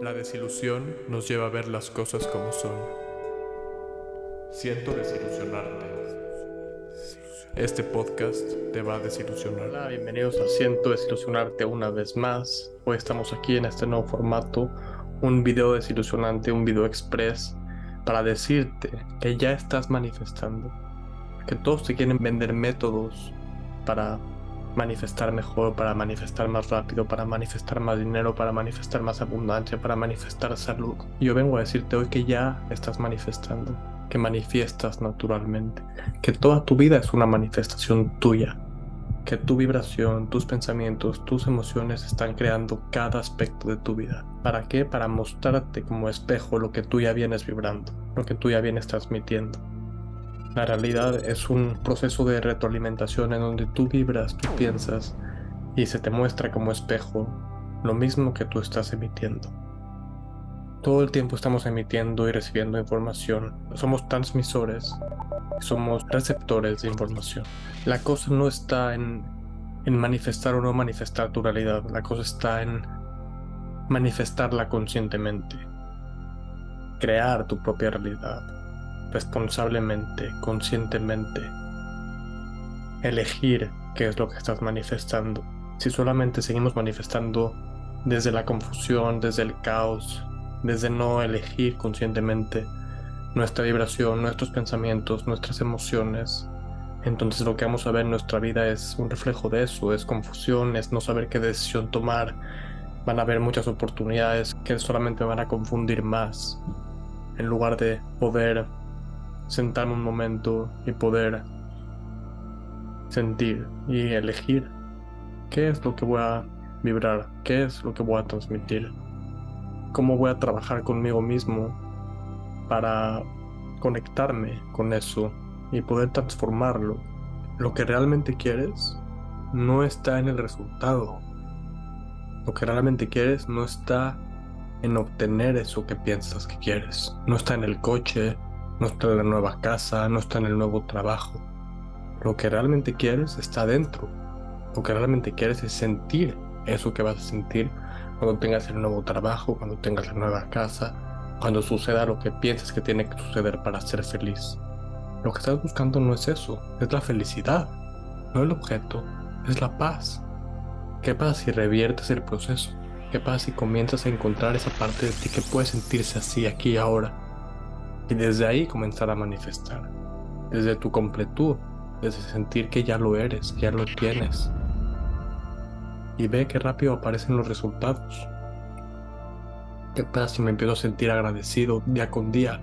La desilusión nos lleva a ver las cosas como son. Siento desilusionarte. Este podcast te va a desilusionar. Hola, bienvenidos a Siento desilusionarte una vez más. Hoy estamos aquí en este nuevo formato, un video desilusionante, un video express, para decirte que ya estás manifestando, que todos te quieren vender métodos para manifestar mejor, para manifestar más rápido, para manifestar más dinero, para manifestar más abundancia, para manifestar salud. Yo vengo a decirte hoy que ya estás manifestando, que manifiestas naturalmente, que toda tu vida es una manifestación tuya, que tu vibración, tus pensamientos, tus emociones están creando cada aspecto de tu vida. ¿Para qué? Para mostrarte como espejo lo que tú ya vienes vibrando, lo que tú ya vienes transmitiendo. La realidad es un proceso de retroalimentación en donde tú vibras, tú piensas y se te muestra como espejo lo mismo que tú estás emitiendo. Todo el tiempo estamos emitiendo y recibiendo información. Somos transmisores, somos receptores de información. La cosa no está en, en manifestar o no manifestar tu realidad, la cosa está en manifestarla conscientemente, crear tu propia realidad responsablemente, conscientemente, elegir qué es lo que estás manifestando. Si solamente seguimos manifestando desde la confusión, desde el caos, desde no elegir conscientemente nuestra vibración, nuestros pensamientos, nuestras emociones, entonces lo que vamos a ver en nuestra vida es un reflejo de eso, es confusión, es no saber qué decisión tomar. Van a haber muchas oportunidades que solamente van a confundir más en lugar de poder sentarme un momento y poder sentir y elegir qué es lo que voy a vibrar, qué es lo que voy a transmitir, cómo voy a trabajar conmigo mismo para conectarme con eso y poder transformarlo. Lo que realmente quieres no está en el resultado. Lo que realmente quieres no está en obtener eso que piensas que quieres. No está en el coche, no está en la nueva casa, no está en el nuevo trabajo. Lo que realmente quieres está dentro. Lo que realmente quieres es sentir eso que vas a sentir cuando tengas el nuevo trabajo, cuando tengas la nueva casa, cuando suceda lo que piensas que tiene que suceder para ser feliz. Lo que estás buscando no es eso, es la felicidad, no el objeto, es la paz. ¿Qué pasa si reviertes el proceso? ¿Qué pasa si comienzas a encontrar esa parte de ti que puede sentirse así aquí y ahora? Y desde ahí comenzar a manifestar. Desde tu completud. Desde sentir que ya lo eres, ya lo tienes. Y ve qué rápido aparecen los resultados. ¿Qué pasa si me empiezo a sentir agradecido día con día?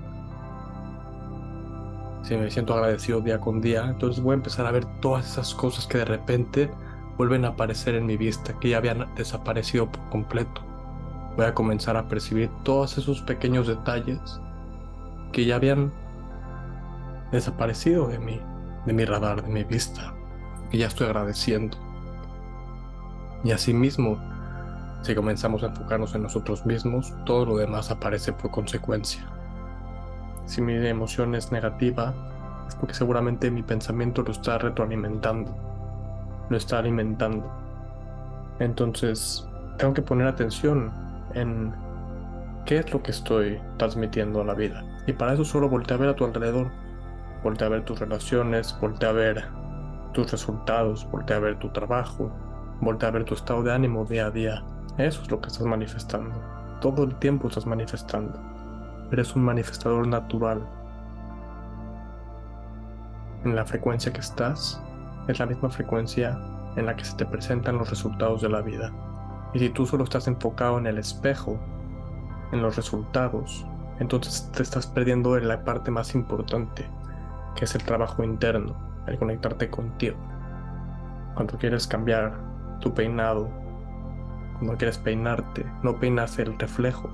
Si me siento agradecido día con día, entonces voy a empezar a ver todas esas cosas que de repente vuelven a aparecer en mi vista, que ya habían desaparecido por completo. Voy a comenzar a percibir todos esos pequeños detalles que ya habían desaparecido de mí, de mi radar, de mi vista, que ya estoy agradeciendo. Y asimismo, si comenzamos a enfocarnos en nosotros mismos, todo lo demás aparece por consecuencia. Si mi emoción es negativa, es porque seguramente mi pensamiento lo está retroalimentando, lo está alimentando. Entonces, tengo que poner atención en qué es lo que estoy transmitiendo a la vida. Y para eso solo voltea a ver a tu alrededor. Voltea a ver tus relaciones, voltea a ver tus resultados, voltea a ver tu trabajo, voltea a ver tu estado de ánimo día a día. Eso es lo que estás manifestando. Todo el tiempo estás manifestando. Eres un manifestador natural. En la frecuencia que estás, es la misma frecuencia en la que se te presentan los resultados de la vida. Y si tú solo estás enfocado en el espejo, en los resultados, entonces te estás perdiendo en la parte más importante, que es el trabajo interno, el conectarte contigo. Cuando quieres cambiar tu peinado, cuando quieres peinarte, no peinas el reflejo,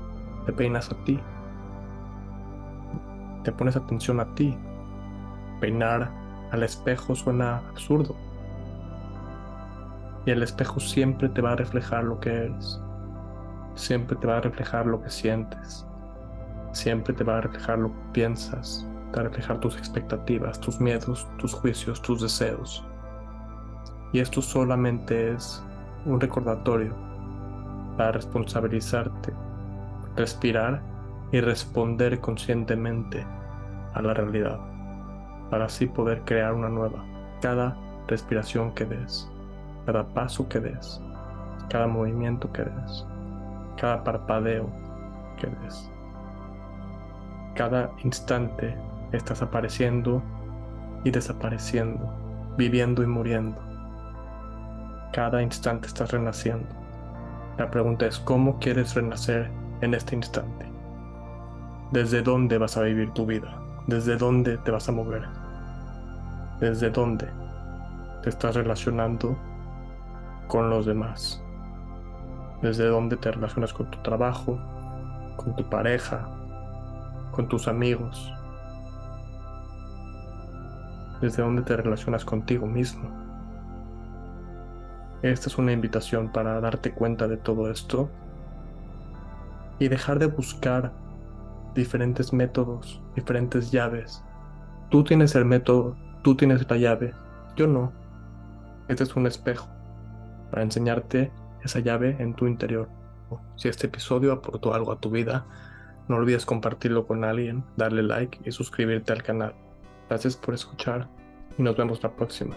te peinas a ti. Te pones atención a ti. Peinar al espejo suena absurdo. Y el espejo siempre te va a reflejar lo que eres. Siempre te va a reflejar lo que sientes siempre te va a reflejar lo que piensas, te va a reflejar tus expectativas, tus miedos, tus juicios, tus deseos. Y esto solamente es un recordatorio para responsabilizarte respirar y responder conscientemente a la realidad, para así poder crear una nueva. Cada respiración que des, cada paso que des, cada movimiento que des, cada parpadeo que des. Cada instante estás apareciendo y desapareciendo, viviendo y muriendo. Cada instante estás renaciendo. La pregunta es, ¿cómo quieres renacer en este instante? ¿Desde dónde vas a vivir tu vida? ¿Desde dónde te vas a mover? ¿Desde dónde te estás relacionando con los demás? ¿Desde dónde te relacionas con tu trabajo, con tu pareja, con tus amigos? ¿Desde dónde te relacionas contigo mismo? Esta es una invitación para darte cuenta de todo esto y dejar de buscar diferentes métodos, diferentes llaves. Tú tienes el método, tú tienes la llave, yo no. Este es un espejo para enseñarte esa llave en tu interior. Si este episodio aportó algo a tu vida, no olvides compartirlo con alguien, darle like y suscribirte al canal. Gracias por escuchar y nos vemos la próxima.